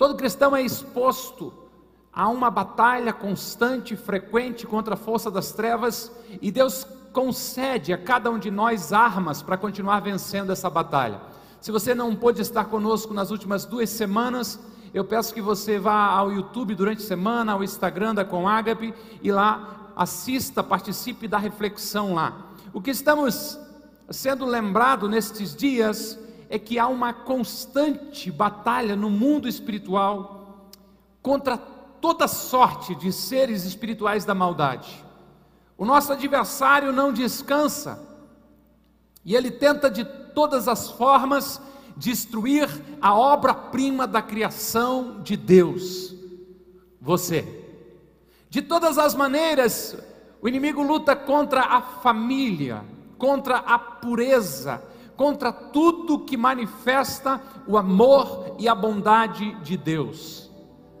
Todo cristão é exposto a uma batalha constante frequente contra a força das trevas, e Deus concede a cada um de nós armas para continuar vencendo essa batalha. Se você não pôde estar conosco nas últimas duas semanas, eu peço que você vá ao YouTube durante a semana, ao Instagram da Conagape e lá assista, participe da reflexão lá. O que estamos sendo lembrado nestes dias é que há uma constante batalha no mundo espiritual contra toda sorte de seres espirituais da maldade. O nosso adversário não descansa e ele tenta de todas as formas destruir a obra-prima da criação de Deus, você. De todas as maneiras, o inimigo luta contra a família, contra a pureza, contra tudo que manifesta o amor e a bondade de Deus.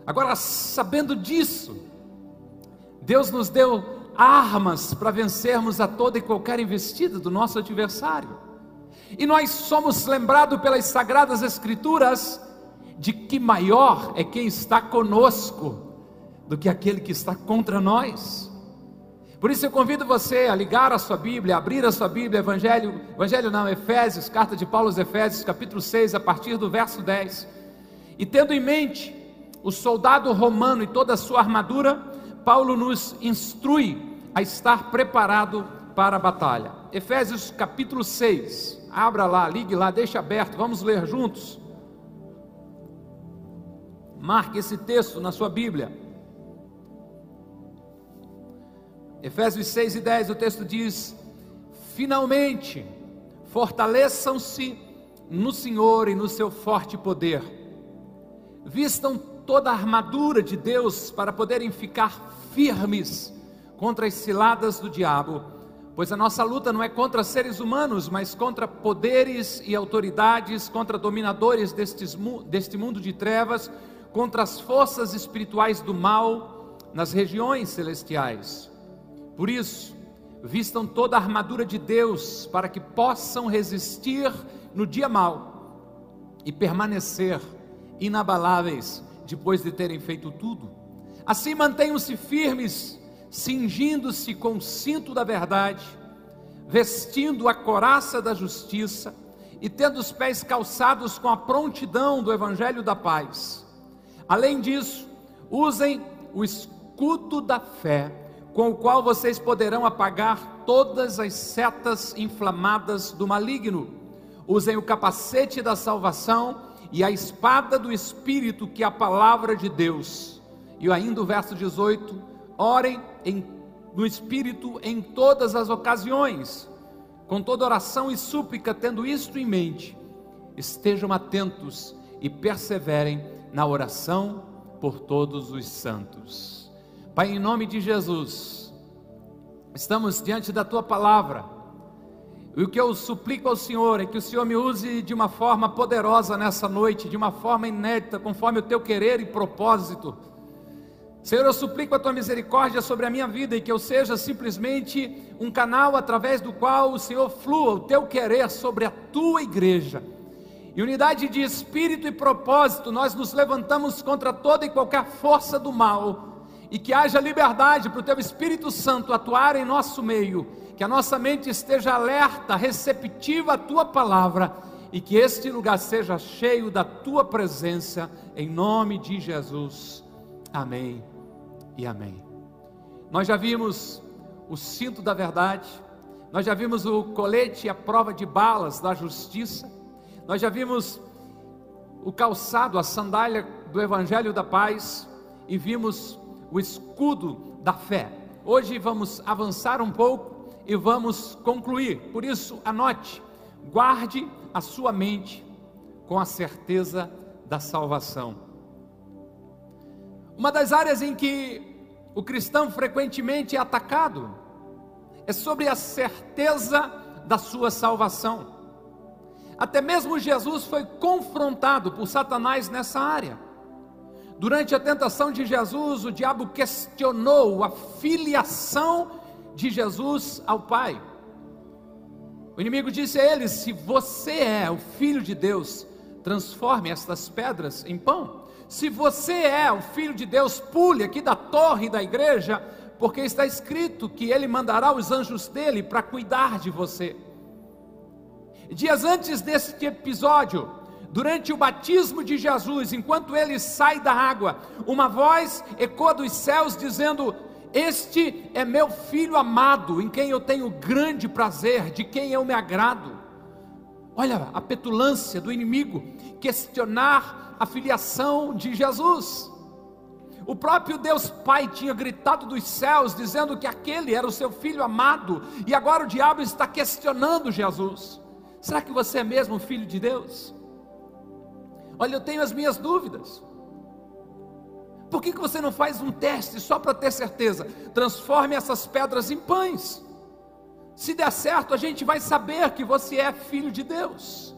Agora, sabendo disso, Deus nos deu armas para vencermos a toda e qualquer investida do nosso adversário. E nós somos lembrados pelas sagradas escrituras de que maior é quem está conosco do que aquele que está contra nós. Por isso eu convido você a ligar a sua Bíblia, abrir a sua Bíblia, Evangelho, Evangelho não, Efésios, carta de Paulo aos Efésios, capítulo 6, a partir do verso 10. E tendo em mente o soldado romano e toda a sua armadura, Paulo nos instrui a estar preparado para a batalha. Efésios capítulo 6, abra lá, ligue lá, deixe aberto, vamos ler juntos. Marque esse texto na sua Bíblia. Efésios 6 e 10, o texto diz: Finalmente, fortaleçam-se no Senhor e no seu forte poder, vistam toda a armadura de Deus para poderem ficar firmes contra as ciladas do diabo pois a nossa luta não é contra seres humanos, mas contra poderes e autoridades, contra dominadores destes, deste mundo de trevas, contra as forças espirituais do mal nas regiões celestiais. Por isso, vistam toda a armadura de Deus para que possam resistir no dia mal e permanecer inabaláveis depois de terem feito tudo. Assim mantenham-se firmes cingindo-se com o cinto da verdade, vestindo a coraça da justiça e tendo os pés calçados com a prontidão do evangelho da paz. Além disso, usem o escudo da fé, com o qual vocês poderão apagar todas as setas inflamadas do maligno. Usem o capacete da salvação e a espada do espírito, que é a palavra de Deus. E ainda o verso 18: orem em, no Espírito em todas as ocasiões, com toda oração e súplica, tendo isto em mente, estejam atentos e perseverem na oração por todos os santos. Pai, em nome de Jesus, estamos diante da tua palavra. E o que eu suplico ao Senhor é que o Senhor me use de uma forma poderosa nessa noite, de uma forma inédita, conforme o teu querer e propósito Senhor, eu suplico a tua misericórdia sobre a minha vida e que eu seja simplesmente um canal através do qual o Senhor flua o teu querer sobre a tua igreja. Em unidade de espírito e propósito, nós nos levantamos contra toda e qualquer força do mal e que haja liberdade para o teu Espírito Santo atuar em nosso meio, que a nossa mente esteja alerta, receptiva à tua palavra e que este lugar seja cheio da tua presença, em nome de Jesus. Amém e amém. Nós já vimos o cinto da verdade, nós já vimos o colete e a prova de balas da justiça, nós já vimos o calçado, a sandália do evangelho da paz e vimos o escudo da fé. Hoje vamos avançar um pouco e vamos concluir. Por isso, anote, guarde a sua mente com a certeza da salvação. Uma das áreas em que o cristão frequentemente é atacado é sobre a certeza da sua salvação. Até mesmo Jesus foi confrontado por Satanás nessa área. Durante a tentação de Jesus, o diabo questionou a filiação de Jesus ao Pai. O inimigo disse a ele: Se você é o filho de Deus, transforme estas pedras em pão. Se você é o filho de Deus, pule aqui da torre da igreja, porque está escrito que ele mandará os anjos dele para cuidar de você. Dias antes deste episódio, durante o batismo de Jesus, enquanto ele sai da água, uma voz ecoa dos céus dizendo: Este é meu filho amado, em quem eu tenho grande prazer, de quem eu me agrado. Olha a petulância do inimigo questionar a filiação de Jesus. O próprio Deus Pai tinha gritado dos céus, dizendo que aquele era o seu filho amado, e agora o diabo está questionando Jesus. Será que você é mesmo filho de Deus? Olha, eu tenho as minhas dúvidas. Por que, que você não faz um teste só para ter certeza? Transforme essas pedras em pães. Se der certo, a gente vai saber que você é filho de Deus.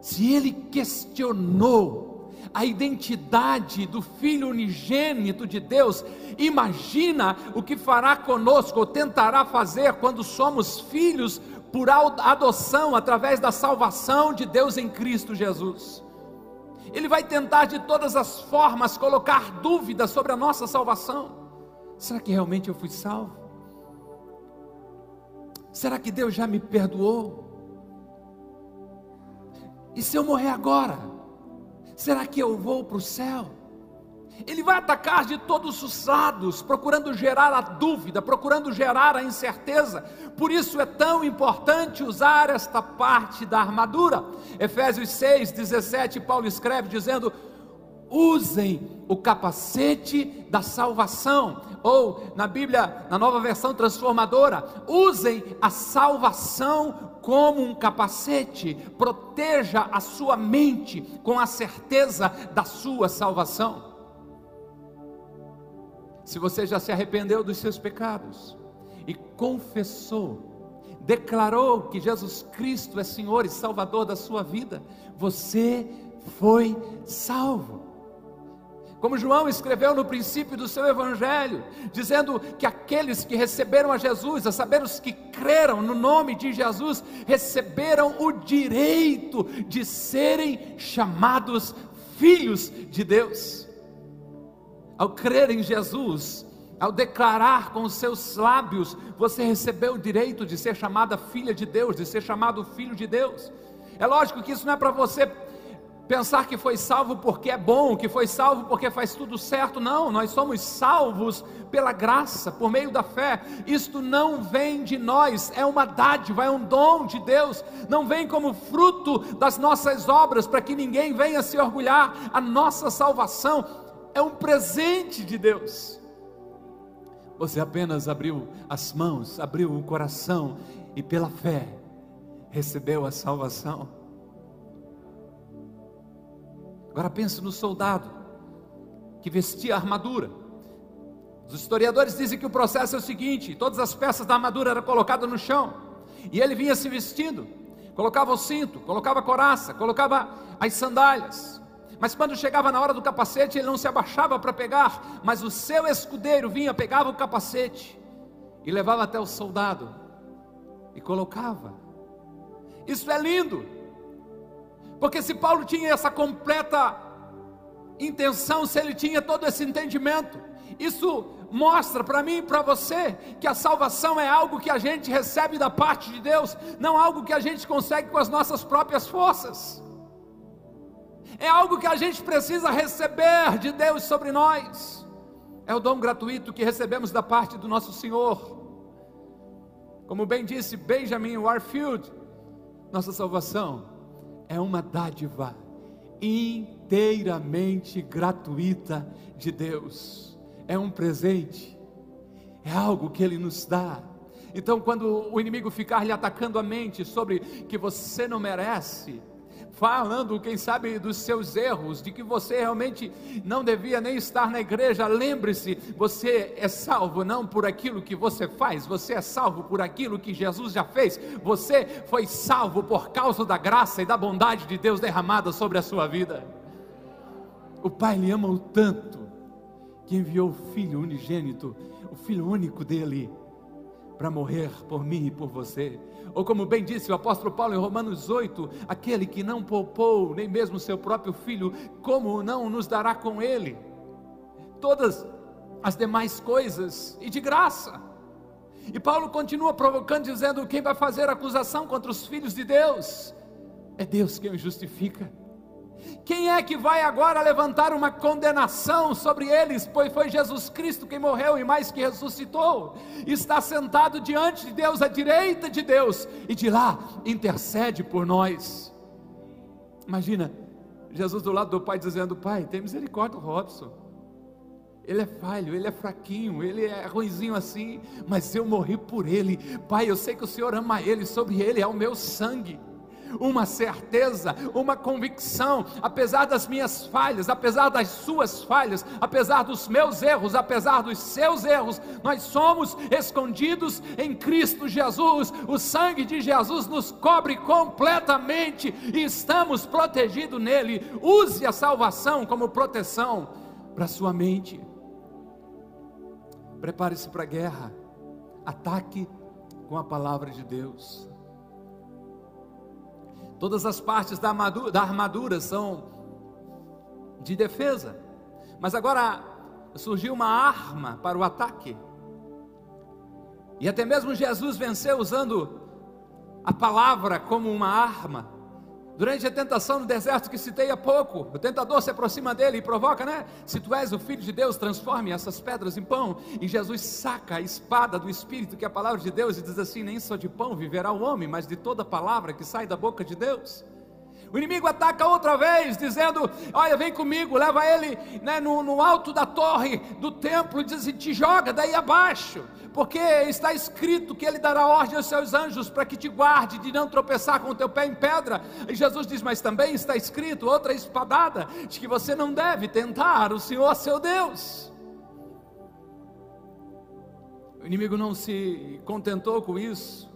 Se ele questionou a identidade do filho unigênito de Deus, imagina o que fará conosco, ou tentará fazer quando somos filhos por adoção através da salvação de Deus em Cristo Jesus. Ele vai tentar de todas as formas colocar dúvidas sobre a nossa salvação. Será que realmente eu fui salvo? Será que Deus já me perdoou? E se eu morrer agora? Será que eu vou para o céu? Ele vai atacar de todos os lados, procurando gerar a dúvida, procurando gerar a incerteza. Por isso é tão importante usar esta parte da armadura. Efésios 6, 17, Paulo escreve dizendo: usem o capacete da salvação, ou na Bíblia, na nova versão transformadora, usem a salvação como um capacete, proteja a sua mente com a certeza da sua salvação. Se você já se arrependeu dos seus pecados e confessou, declarou que Jesus Cristo é Senhor e Salvador da sua vida, você foi salvo. Como João escreveu no princípio do seu evangelho, dizendo que aqueles que receberam a Jesus, a saber, os que creram no nome de Jesus, receberam o direito de serem chamados filhos de Deus ao crer em Jesus, ao declarar com os seus lábios, você recebeu o direito de ser chamada filha de Deus, de ser chamado filho de Deus. É lógico que isso não é para você pensar que foi salvo porque é bom, que foi salvo porque faz tudo certo. Não, nós somos salvos pela graça, por meio da fé. Isto não vem de nós, é uma dádiva, é um dom de Deus. Não vem como fruto das nossas obras, para que ninguém venha se orgulhar. A nossa salvação é um presente de Deus. Você apenas abriu as mãos, abriu o coração e pela fé recebeu a salvação. Agora pense no soldado que vestia a armadura. Os historiadores dizem que o processo é o seguinte: todas as peças da armadura eram colocadas no chão, e ele vinha se vestindo, colocava o cinto, colocava a coraça, colocava as sandálias, mas quando chegava na hora do capacete, ele não se abaixava para pegar, mas o seu escudeiro vinha, pegava o capacete e levava até o soldado e colocava. Isso é lindo, porque se Paulo tinha essa completa intenção, se ele tinha todo esse entendimento, isso mostra para mim e para você que a salvação é algo que a gente recebe da parte de Deus, não algo que a gente consegue com as nossas próprias forças é algo que a gente precisa receber de Deus sobre nós. É o dom gratuito que recebemos da parte do nosso Senhor. Como bem disse Benjamin Warfield, nossa salvação é uma dádiva inteiramente gratuita de Deus. É um presente, é algo que Ele nos dá. Então, quando o inimigo ficar lhe atacando a mente sobre que você não merece, falando, quem sabe, dos seus erros, de que você realmente não devia nem estar na igreja. Lembre-se, você é salvo não por aquilo que você faz, você é salvo por aquilo que Jesus já fez. Você foi salvo por causa da graça e da bondade de Deus derramada sobre a sua vida. O Pai lhe ama o tanto que enviou o Filho unigênito, o Filho único dele, para morrer por mim e por você. Ou como bem disse o apóstolo Paulo em Romanos 8, aquele que não poupou nem mesmo seu próprio filho, como não nos dará com ele todas as demais coisas e de graça? E Paulo continua provocando, dizendo: quem vai fazer acusação contra os filhos de Deus? É Deus quem os justifica. Quem é que vai agora levantar uma condenação sobre eles? Pois foi Jesus Cristo quem morreu e mais que ressuscitou, está sentado diante de Deus, à direita de Deus, e de lá intercede por nós. Imagina, Jesus do lado do Pai dizendo: Pai, tem misericórdia do Robson. Ele é falho, ele é fraquinho, ele é ruizinho assim, mas eu morri por ele. Pai, eu sei que o Senhor ama ele, sobre ele é o meu sangue uma certeza, uma convicção, apesar das minhas falhas, apesar das suas falhas, apesar dos meus erros, apesar dos seus erros, nós somos escondidos em Cristo Jesus. O sangue de Jesus nos cobre completamente e estamos protegidos nele. Use a salvação como proteção para sua mente. Prepare-se para a guerra. Ataque com a palavra de Deus. Todas as partes da armadura, da armadura são de defesa. Mas agora surgiu uma arma para o ataque. E até mesmo Jesus venceu usando a palavra como uma arma. Durante a tentação no deserto que citei há pouco, o tentador se aproxima dele e provoca, né? Se tu és o filho de Deus, transforme essas pedras em pão. E Jesus saca a espada do Espírito, que é a palavra de Deus, e diz assim: Nem só de pão viverá o homem, mas de toda palavra que sai da boca de Deus. O inimigo ataca outra vez, dizendo: Olha, vem comigo, leva ele né, no, no, alto da torre do templo diz assim: Te joga daí abaixo, porque está escrito que ele dará ordem aos seus anjos para que te guarde de não tropeçar com o teu pé em pedra. E Jesus diz: Mas também está escrito outra espadada, de que você não deve tentar o Senhor seu Deus. O inimigo não se contentou com isso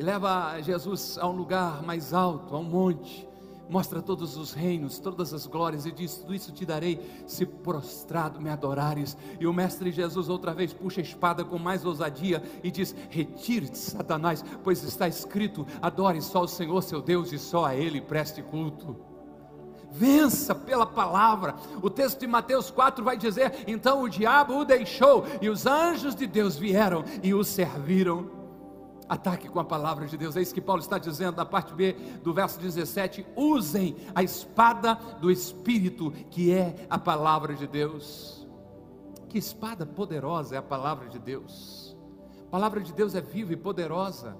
e leva Jesus a um lugar mais alto, a um monte, mostra todos os reinos, todas as glórias e diz: Tudo isso te darei se prostrado me adorares. E o Mestre Jesus outra vez puxa a espada com mais ousadia e diz: Retire-te, Satanás, pois está escrito: Adore só o Senhor seu Deus e só a Ele preste culto. Vença pela palavra. O texto de Mateus 4 vai dizer: Então o diabo o deixou e os anjos de Deus vieram e o serviram. Ataque com a palavra de Deus. É isso que Paulo está dizendo na parte B do verso 17. Usem a espada do Espírito, que é a palavra de Deus. Que espada poderosa é a palavra de Deus. A palavra de Deus é viva e poderosa.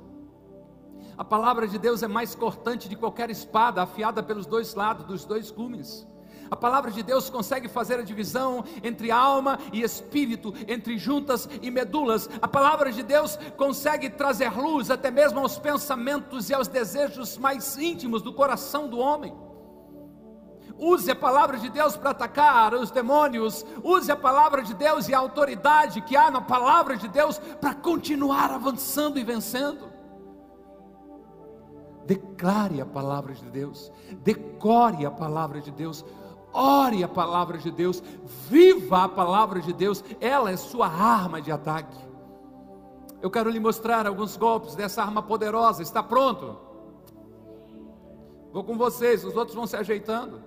A palavra de Deus é mais cortante de qualquer espada, afiada pelos dois lados, dos dois cumes. A palavra de Deus consegue fazer a divisão entre alma e espírito, entre juntas e medulas. A palavra de Deus consegue trazer luz até mesmo aos pensamentos e aos desejos mais íntimos do coração do homem. Use a palavra de Deus para atacar os demônios. Use a palavra de Deus e a autoridade que há na palavra de Deus para continuar avançando e vencendo. Declare a palavra de Deus, decore a palavra de Deus, ore a palavra de Deus, viva a palavra de Deus, ela é sua arma de ataque. Eu quero lhe mostrar alguns golpes dessa arma poderosa, está pronto? Vou com vocês, os outros vão se ajeitando.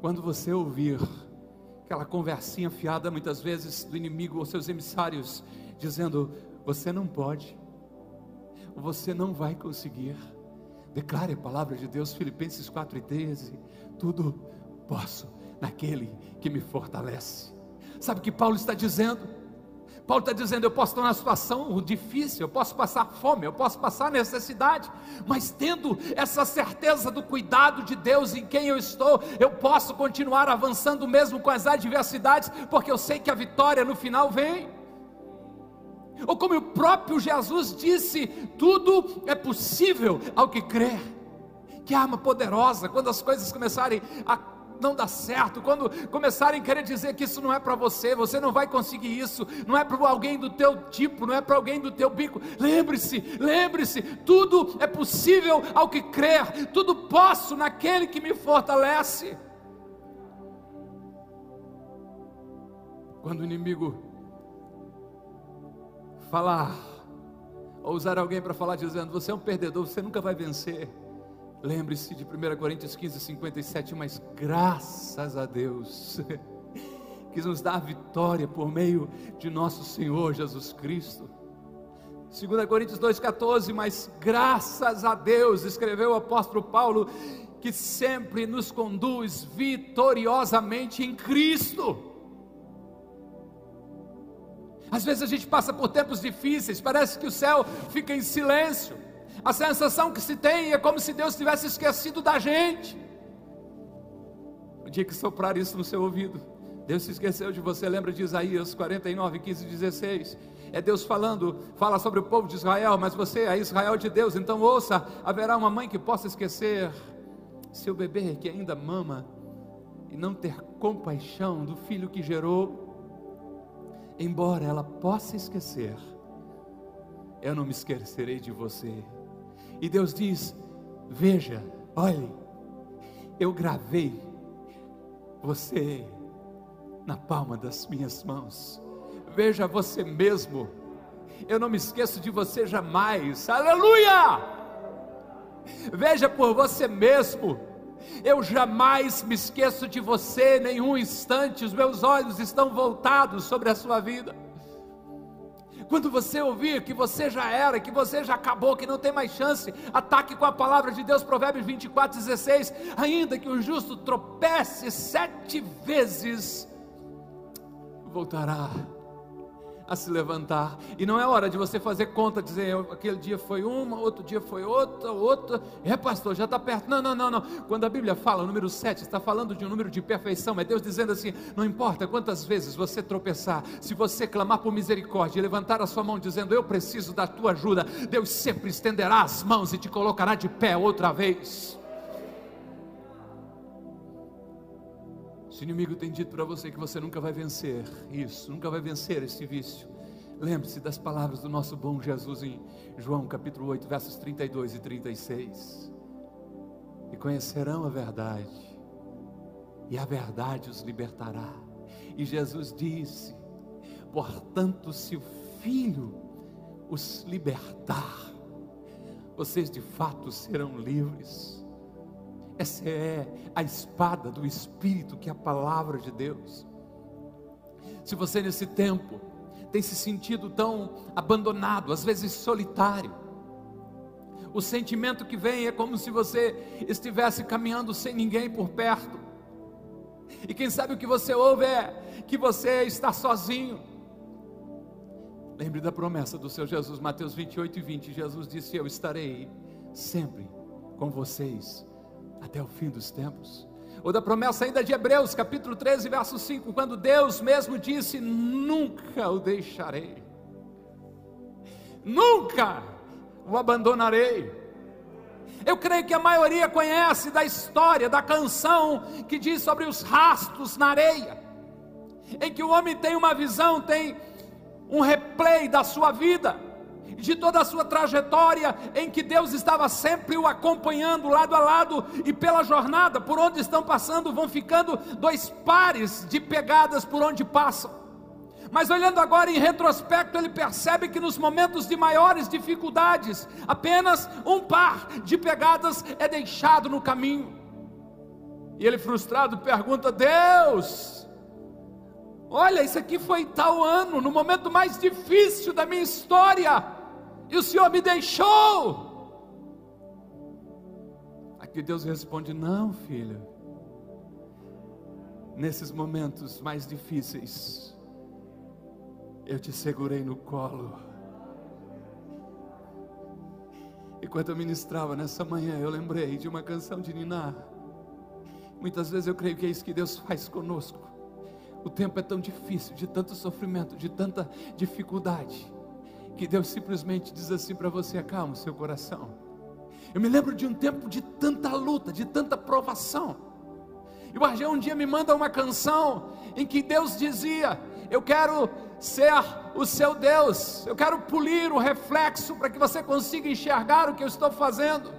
Quando você ouvir aquela conversinha fiada muitas vezes do inimigo ou seus emissários, dizendo: Você não pode, você não vai conseguir. Declare a palavra de Deus, Filipenses 4,13 tudo posso naquele que me fortalece. Sabe o que Paulo está dizendo? Paulo está dizendo: eu posso estar numa situação difícil, eu posso passar fome, eu posso passar necessidade, mas tendo essa certeza do cuidado de Deus em quem eu estou, eu posso continuar avançando mesmo com as adversidades, porque eu sei que a vitória no final vem. Ou como o próprio Jesus disse: tudo é possível ao que crer. Que arma poderosa, quando as coisas começarem a não dar certo, quando começarem a querer dizer que isso não é para você, você não vai conseguir isso, não é para alguém do teu tipo, não é para alguém do teu bico. Lembre-se, lembre-se, tudo é possível ao que crer, tudo posso naquele que me fortalece. Quando o inimigo falar ou usar alguém para falar dizendo: Você é um perdedor, você nunca vai vencer. Lembre-se de 1 Coríntios 15, 57, mas graças a Deus, que nos dá a vitória por meio de nosso Senhor Jesus Cristo. 2 Coríntios 2,14, mas graças a Deus, escreveu o apóstolo Paulo, que sempre nos conduz vitoriosamente em Cristo. Às vezes a gente passa por tempos difíceis, parece que o céu fica em silêncio. A sensação que se tem é como se Deus tivesse esquecido da gente. O dia que soprar isso no seu ouvido, Deus se esqueceu de você. Lembra de Isaías 49, 15 e 16? É Deus falando, fala sobre o povo de Israel, mas você é Israel de Deus, então ouça: haverá uma mãe que possa esquecer seu bebê que ainda mama e não ter compaixão do filho que gerou, embora ela possa esquecer, eu não me esquecerei de você. E Deus diz: Veja, olhe, eu gravei você na palma das minhas mãos. Veja você mesmo. Eu não me esqueço de você jamais. Aleluia! Veja por você mesmo. Eu jamais me esqueço de você, nenhum instante. Os meus olhos estão voltados sobre a sua vida. Quando você ouvir que você já era, que você já acabou, que não tem mais chance, ataque com a palavra de Deus, Provérbios 24, 16. Ainda que o justo tropece sete vezes, voltará a se levantar. E não é hora de você fazer conta, dizer aquele dia foi uma, outro dia foi outra, outra. É, pastor, já está perto. Não, não, não, não. Quando a Bíblia fala, o número 7, está falando de um número de perfeição. É Deus dizendo assim: não importa quantas vezes você tropeçar, se você clamar por misericórdia e levantar a sua mão dizendo eu preciso da tua ajuda, Deus sempre estenderá as mãos e te colocará de pé outra vez. Se o inimigo tem dito para você que você nunca vai vencer isso, nunca vai vencer esse vício, lembre-se das palavras do nosso bom Jesus em João capítulo 8, versos 32 e 36. E conhecerão a verdade, e a verdade os libertará. E Jesus disse: portanto, se o Filho os libertar, vocês de fato serão livres. Essa é a espada do Espírito, que é a palavra de Deus. Se você nesse tempo tem se sentido tão abandonado, às vezes solitário, o sentimento que vem é como se você estivesse caminhando sem ninguém por perto, e quem sabe o que você ouve é que você está sozinho. Lembre da promessa do seu Jesus, Mateus 28 e 20. Jesus disse: Eu estarei sempre com vocês até o fim dos tempos. Ou da promessa ainda de Hebreus, capítulo 13, verso 5, quando Deus mesmo disse: Nunca o deixarei, nunca o abandonarei. Eu creio que a maioria conhece da história, da canção que diz sobre os rastros na areia, em que o homem tem uma visão, tem um replay da sua vida de toda a sua trajetória, em que Deus estava sempre o acompanhando lado a lado, e pela jornada, por onde estão passando, vão ficando dois pares de pegadas por onde passam. Mas olhando agora em retrospecto, ele percebe que nos momentos de maiores dificuldades, apenas um par de pegadas é deixado no caminho. E ele, frustrado, pergunta: Deus, olha, isso aqui foi tal ano, no momento mais difícil da minha história e o Senhor me deixou. Aqui Deus responde: Não, filho. Nesses momentos mais difíceis, eu te segurei no colo. Enquanto eu ministrava nessa manhã, eu lembrei de uma canção de Niná. Muitas vezes eu creio que é isso que Deus faz conosco. O tempo é tão difícil, de tanto sofrimento, de tanta dificuldade que Deus simplesmente diz assim para você: acalma o seu coração. Eu me lembro de um tempo de tanta luta, de tanta provação. E o Argel um dia me manda uma canção em que Deus dizia: Eu quero ser o seu Deus, eu quero polir o reflexo para que você consiga enxergar o que eu estou fazendo.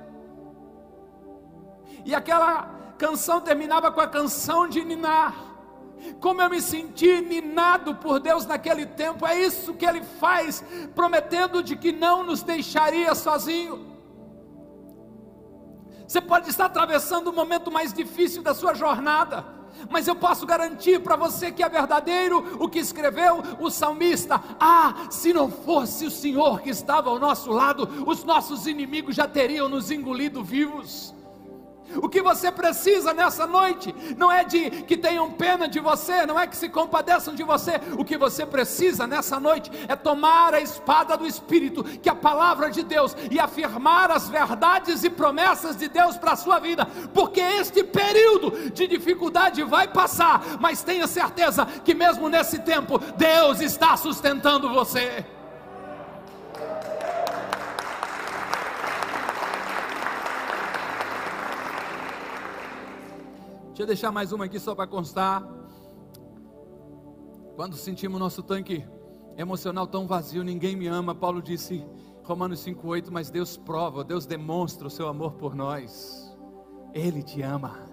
E aquela canção terminava com a canção de Ninar como eu me senti minado por Deus naquele tempo, é isso que Ele faz, prometendo de que não nos deixaria sozinho. Você pode estar atravessando o momento mais difícil da sua jornada, mas eu posso garantir para você que é verdadeiro o que escreveu o salmista: Ah, se não fosse o Senhor que estava ao nosso lado, os nossos inimigos já teriam nos engolido vivos. O que você precisa nessa noite não é de que tenham pena de você, não é que se compadeçam de você. O que você precisa nessa noite é tomar a espada do Espírito, que é a palavra de Deus, e afirmar as verdades e promessas de Deus para a sua vida, porque este período de dificuldade vai passar, mas tenha certeza que mesmo nesse tempo, Deus está sustentando você. Deixa eu deixar mais uma aqui só para constar. Quando sentimos nosso tanque emocional tão vazio, ninguém me ama, Paulo disse, Romanos 5,8, mas Deus prova, Deus demonstra o seu amor por nós. Ele te ama,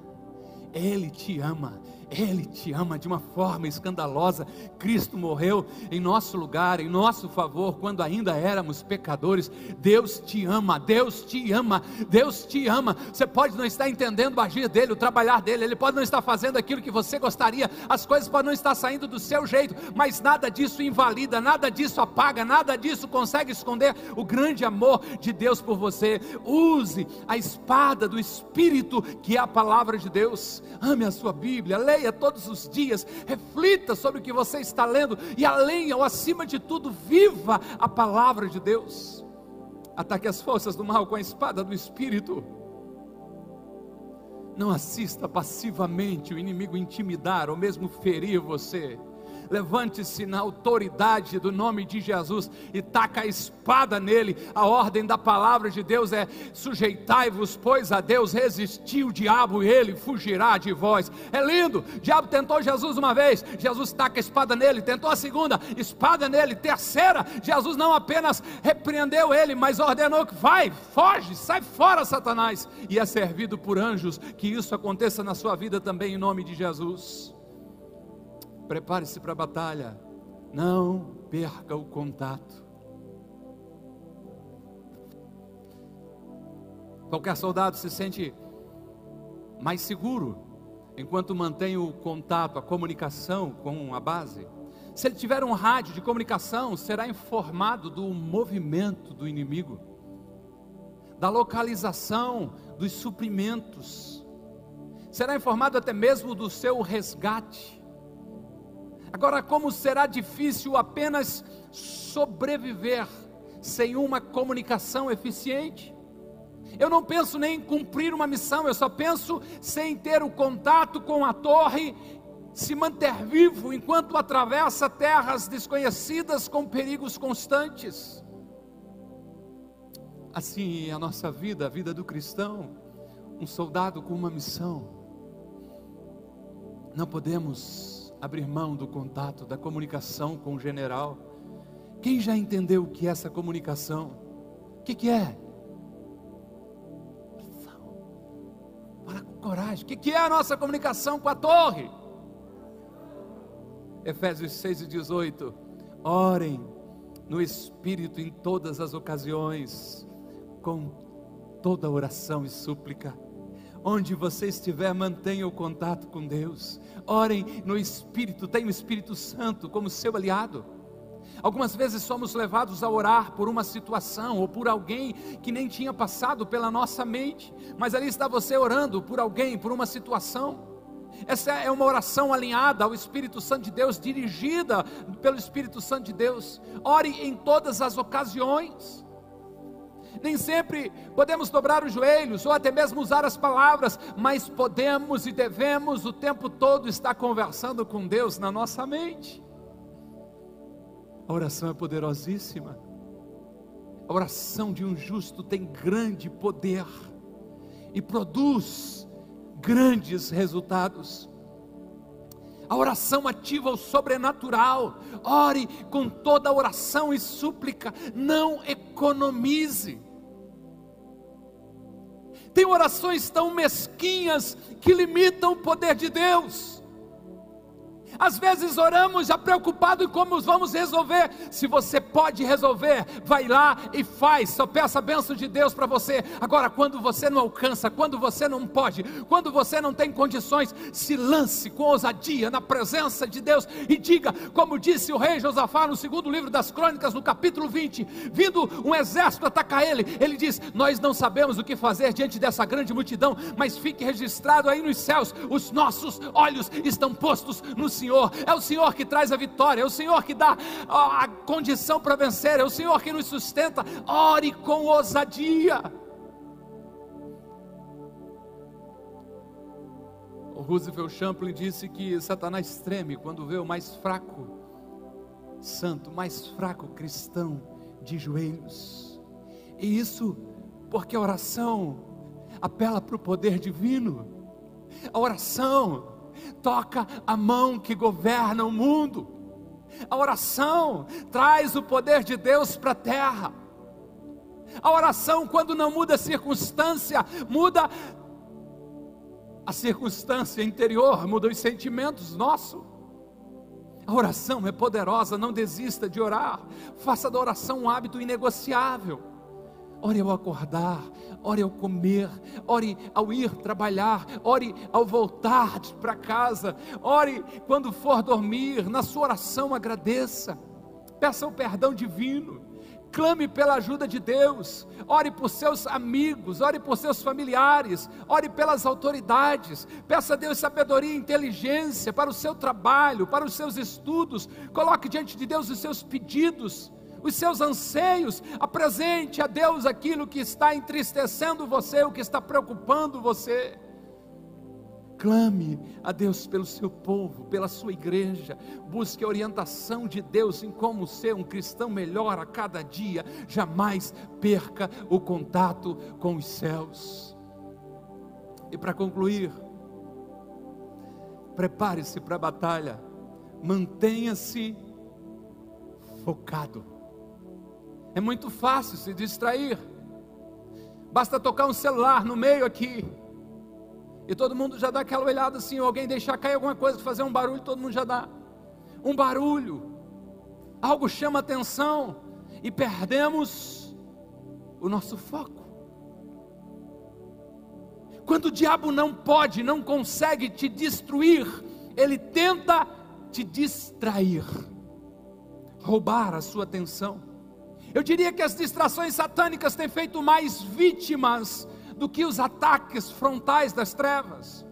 Ele te ama, ele te ama de uma forma escandalosa. Cristo morreu em nosso lugar, em nosso favor, quando ainda éramos pecadores. Deus te ama, Deus te ama, Deus te ama. Você pode não estar entendendo o agir dele, o trabalhar dele, ele pode não estar fazendo aquilo que você gostaria, as coisas podem não estar saindo do seu jeito, mas nada disso invalida, nada disso apaga, nada disso consegue esconder o grande amor de Deus por você. Use a espada do Espírito, que é a palavra de Deus. Ame a sua Bíblia, leia leia todos os dias, reflita sobre o que você está lendo e além ou acima de tudo, viva a palavra de Deus. Ataque as forças do mal com a espada do Espírito. Não assista passivamente o inimigo intimidar ou mesmo ferir você levante-se na autoridade do nome de Jesus e taca a espada nele. A ordem da palavra de Deus é: sujeitai-vos, pois a Deus, resistiu o diabo e ele fugirá de vós. É lindo. O diabo tentou Jesus uma vez, Jesus taca a espada nele, tentou a segunda, espada nele, terceira, Jesus não apenas repreendeu ele, mas ordenou que vai, foge, sai fora, Satanás, e é servido por anjos. Que isso aconteça na sua vida também, em nome de Jesus. Prepare-se para a batalha. Não perca o contato. Qualquer soldado se sente mais seguro enquanto mantém o contato, a comunicação com a base. Se ele tiver um rádio de comunicação, será informado do movimento do inimigo, da localização dos suprimentos, será informado até mesmo do seu resgate. Agora, como será difícil apenas sobreviver sem uma comunicação eficiente? Eu não penso nem em cumprir uma missão, eu só penso sem ter o contato com a torre, se manter vivo enquanto atravessa terras desconhecidas com perigos constantes. Assim é a nossa vida, a vida do cristão, um soldado com uma missão. Não podemos abrir mão do contato, da comunicação com o general. Quem já entendeu o que é essa comunicação? O que, que é? Fala com coragem. O que, que é a nossa comunicação com a torre? Efésios 6 e 18. Orem no Espírito em todas as ocasiões, com toda oração e súplica Onde você estiver, mantenha o contato com Deus. Orem no Espírito, tenha o Espírito Santo como seu aliado. Algumas vezes somos levados a orar por uma situação ou por alguém que nem tinha passado pela nossa mente, mas ali está você orando por alguém, por uma situação. Essa é uma oração alinhada ao Espírito Santo de Deus, dirigida pelo Espírito Santo de Deus. Ore em todas as ocasiões nem sempre podemos dobrar os joelhos ou até mesmo usar as palavras, mas podemos e devemos o tempo todo estar conversando com Deus na nossa mente. A oração é poderosíssima. A oração de um justo tem grande poder e produz grandes resultados. A oração ativa o sobrenatural. Ore com toda oração e súplica. Não economize. Tem orações tão mesquinhas que limitam o poder de Deus. Às vezes oramos já preocupado em como vamos resolver. Se você pode resolver, vai lá e faz. Só peça a bênção de Deus para você. Agora, quando você não alcança, quando você não pode, quando você não tem condições, se lance com ousadia na presença de Deus e diga, como disse o rei Josafá no segundo livro das Crônicas, no capítulo 20: vindo um exército atacar ele, ele diz: Nós não sabemos o que fazer diante dessa grande multidão, mas fique registrado aí nos céus: os nossos olhos estão postos no Senhor. É o Senhor que traz a vitória, é o Senhor que dá a condição para vencer, é o Senhor que nos sustenta. Ore com ousadia. O Roosevelt Champlin disse que Satanás treme quando vê o mais fraco santo, mais fraco cristão de joelhos. E isso porque a oração apela para o poder divino. A oração toca a mão que governa o mundo. A oração traz o poder de Deus para a terra. A oração, quando não muda a circunstância, muda a circunstância interior, muda os sentimentos nossos. A oração é poderosa, não desista de orar. Faça da oração um hábito inegociável. Ore ao acordar, ore ao comer, ore ao ir trabalhar, ore ao voltar para casa, ore quando for dormir, na sua oração agradeça, peça o perdão divino clame pela ajuda de Deus, ore por seus amigos, ore por seus familiares, ore pelas autoridades, peça a Deus sabedoria e inteligência para o seu trabalho, para os seus estudos, coloque diante de Deus os seus pedidos, os seus anseios, apresente a Deus aquilo que está entristecendo você, o que está preocupando você. Clame a Deus pelo seu povo, pela sua igreja. Busque a orientação de Deus em como ser um cristão melhor a cada dia. Jamais perca o contato com os céus. E para concluir, prepare-se para a batalha. Mantenha-se focado. É muito fácil se distrair. Basta tocar um celular no meio aqui e todo mundo já dá aquela olhada assim, alguém deixar cair alguma coisa, fazer um barulho, todo mundo já dá. Um barulho, algo chama atenção e perdemos o nosso foco. Quando o diabo não pode, não consegue te destruir, ele tenta te distrair, roubar a sua atenção. Eu diria que as distrações satânicas têm feito mais vítimas do que os ataques frontais das trevas.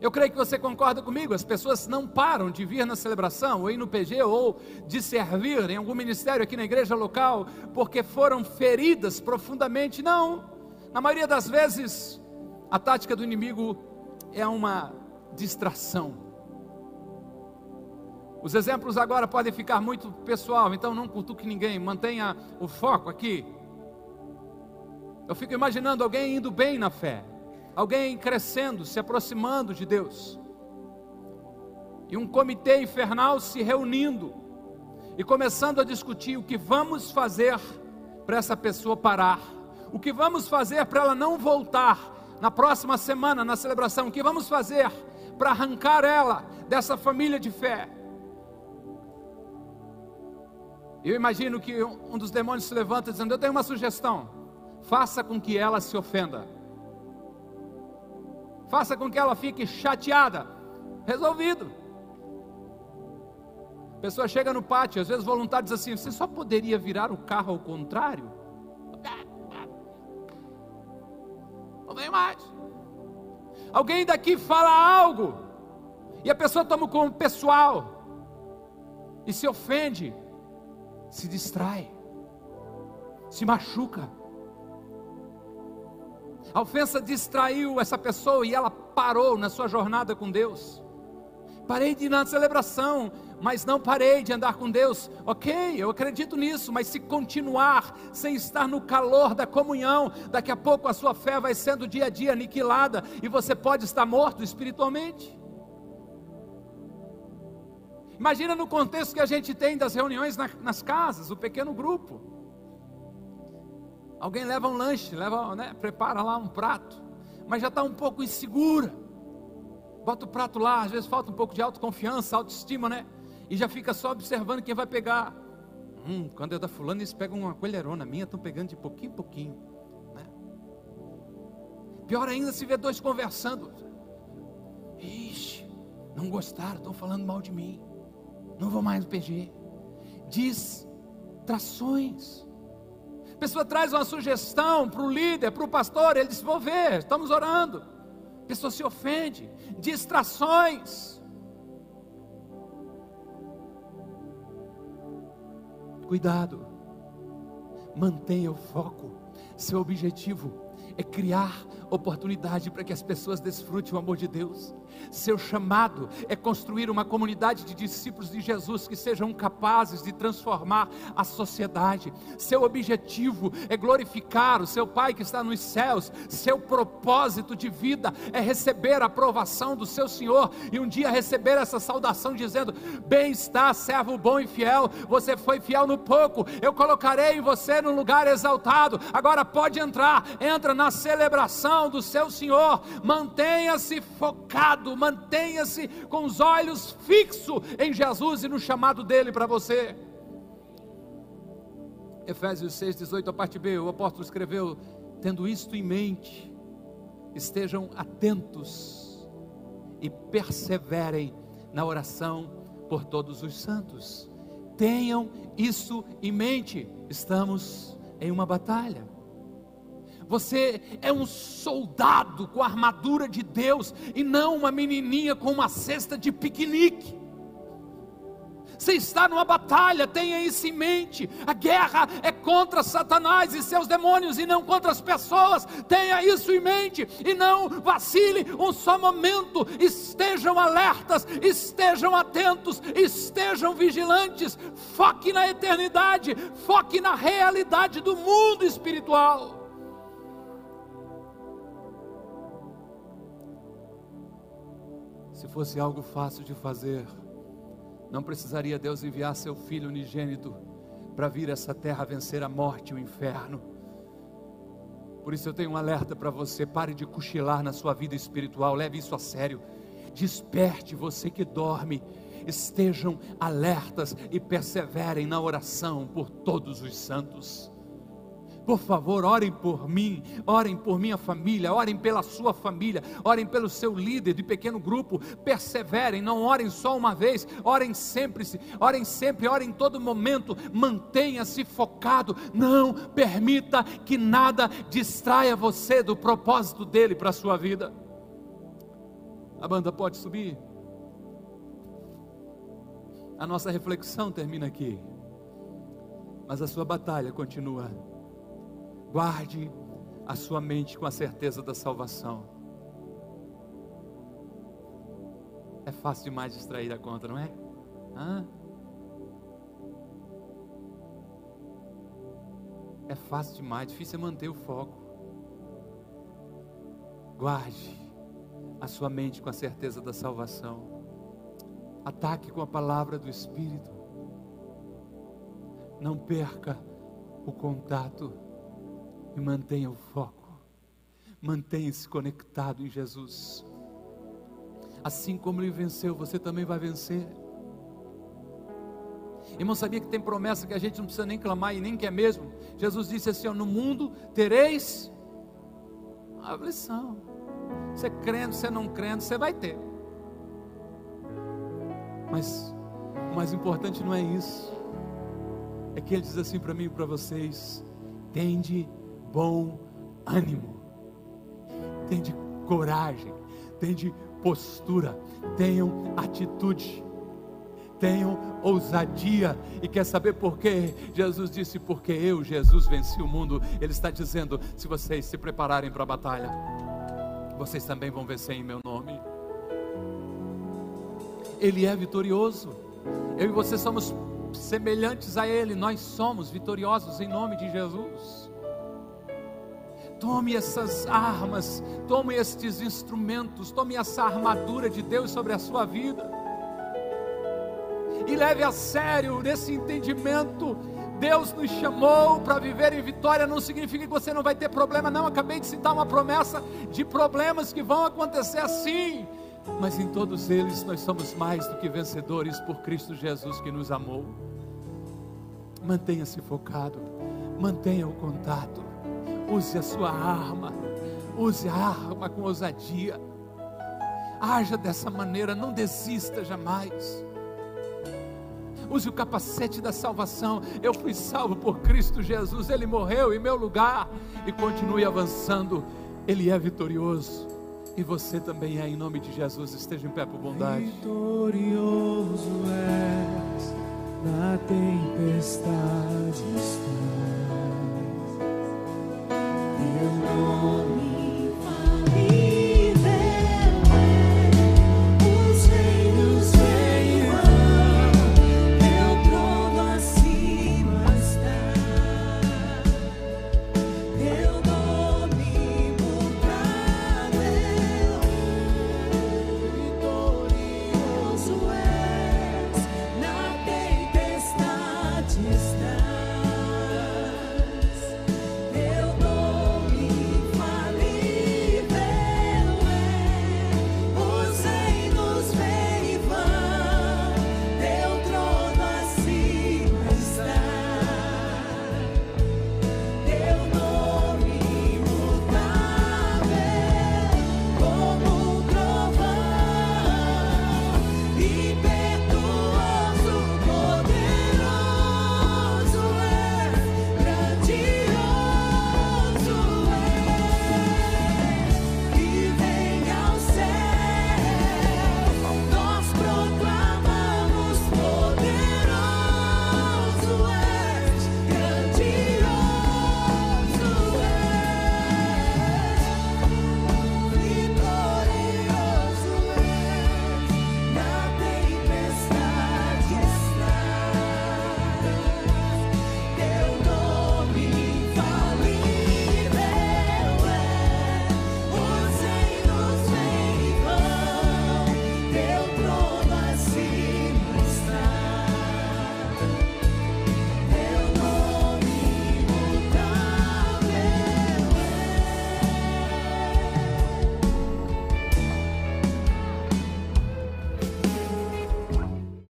Eu creio que você concorda comigo, as pessoas não param de vir na celebração, ou ir no PG, ou de servir em algum ministério aqui na igreja local, porque foram feridas profundamente. Não, na maioria das vezes, a tática do inimigo é uma distração. Os exemplos agora podem ficar muito pessoal, então não cutuque ninguém, mantenha o foco aqui. Eu fico imaginando alguém indo bem na fé, alguém crescendo, se aproximando de Deus, e um comitê infernal se reunindo e começando a discutir o que vamos fazer para essa pessoa parar, o que vamos fazer para ela não voltar na próxima semana na celebração, o que vamos fazer para arrancar ela dessa família de fé. Eu imagino que um dos demônios se levanta dizendo: Eu tenho uma sugestão faça com que ela se ofenda, faça com que ela fique chateada. Resolvido. A pessoa chega no pátio, às vezes voluntário diz assim: Você só poderia virar o carro ao contrário? Não vem mais. Alguém daqui fala algo, e a pessoa toma como pessoal, e se ofende, se distrai, se machuca. A ofensa distraiu essa pessoa e ela parou na sua jornada com Deus. Parei de ir na celebração, mas não parei de andar com Deus. Ok, eu acredito nisso, mas se continuar sem estar no calor da comunhão, daqui a pouco a sua fé vai sendo dia a dia aniquilada e você pode estar morto espiritualmente. Imagina no contexto que a gente tem das reuniões na, nas casas, o pequeno grupo. Alguém leva um lanche, leva, né, prepara lá um prato, mas já está um pouco insegura. bota o prato lá, às vezes falta um pouco de autoconfiança, autoestima, né? E já fica só observando quem vai pegar. Hum, quando é da fulana, eles pegam uma colherona minha, estão pegando de pouquinho em pouquinho. Né? Pior ainda se vê dois conversando. Ixi, não gostaram, estão falando mal de mim. Não vou mais no PG. Distrações. A pessoa traz uma sugestão para o líder, para o pastor, ele diz: Vou ver, estamos orando. A pessoa se ofende. Distrações. Cuidado, mantenha o foco. Seu objetivo é criar oportunidade para que as pessoas desfrutem o amor de Deus. Seu chamado é construir uma comunidade de discípulos de Jesus que sejam capazes de transformar a sociedade. Seu objetivo é glorificar o seu Pai que está nos céus. Seu propósito de vida é receber a aprovação do seu Senhor e um dia receber essa saudação dizendo: Bem está, servo bom e fiel. Você foi fiel no pouco, eu colocarei você no lugar exaltado. Agora pode entrar, entra na celebração do seu Senhor. Mantenha-se focado mantenha-se com os olhos fixos em Jesus e no chamado dele para você. Efésios 6, 18, a parte B, o apóstolo escreveu: tendo isto em mente, estejam atentos e perseverem na oração por todos os santos. Tenham isso em mente, estamos em uma batalha. Você é um soldado com a armadura de Deus e não uma menininha com uma cesta de piquenique. Você está numa batalha, tenha isso em mente. A guerra é contra Satanás e seus demônios e não contra as pessoas. Tenha isso em mente e não vacile um só momento. Estejam alertas, estejam atentos, estejam vigilantes. Foque na eternidade, foque na realidade do mundo espiritual. Se fosse algo fácil de fazer, não precisaria Deus enviar seu filho unigênito para vir a essa terra vencer a morte e o inferno. Por isso eu tenho um alerta para você: pare de cochilar na sua vida espiritual, leve isso a sério. Desperte você que dorme, estejam alertas e perseverem na oração por todos os santos. Por favor, orem por mim, orem por minha família, orem pela sua família, orem pelo seu líder de pequeno grupo, perseverem, não orem só uma vez, orem sempre, orem sempre, orem em todo momento, mantenha-se focado, não permita que nada distraia você do propósito dele para a sua vida. A banda pode subir? A nossa reflexão termina aqui, mas a sua batalha continua. Guarde a sua mente com a certeza da salvação. É fácil demais distrair a conta, não é? Hã? É fácil demais, difícil é manter o foco. Guarde a sua mente com a certeza da salvação. Ataque com a palavra do Espírito. Não perca o contato e mantenha o foco. Mantenha-se conectado em Jesus. Assim como ele venceu, você também vai vencer. Irmão, sabia que tem promessa que a gente não precisa nem clamar e nem quer mesmo? Jesus disse assim: ó, No mundo tereis aflição. Você crendo, você não crendo, você vai ter. Mas o mais importante não é isso. É que ele diz assim para mim e para vocês: tende bom ânimo, tem de coragem, tem de postura, tenham atitude, tenham ousadia. E quer saber por quê? Jesus disse: Porque eu, Jesus, venci o mundo. Ele está dizendo: se vocês se prepararem para a batalha, vocês também vão vencer em meu nome. Ele é vitorioso. Eu e você somos semelhantes a Ele, nós somos vitoriosos em nome de Jesus. Tome essas armas, tome estes instrumentos, tome essa armadura de Deus sobre a sua vida. E leve a sério nesse entendimento. Deus nos chamou para viver em vitória, não significa que você não vai ter problema, não. Acabei de citar uma promessa de problemas que vão acontecer assim. mas em todos eles nós somos mais do que vencedores por Cristo Jesus que nos amou. Mantenha-se focado, mantenha o contato, use a sua arma, use a arma com ousadia, haja dessa maneira, não desista jamais. Use o capacete da salvação. Eu fui salvo por Cristo Jesus, Ele morreu em meu lugar e continue avançando. Ele é vitorioso. E você também é, em nome de Jesus. Esteja em pé por bondade. Vitorioso és, na tempestade estás. Teu nome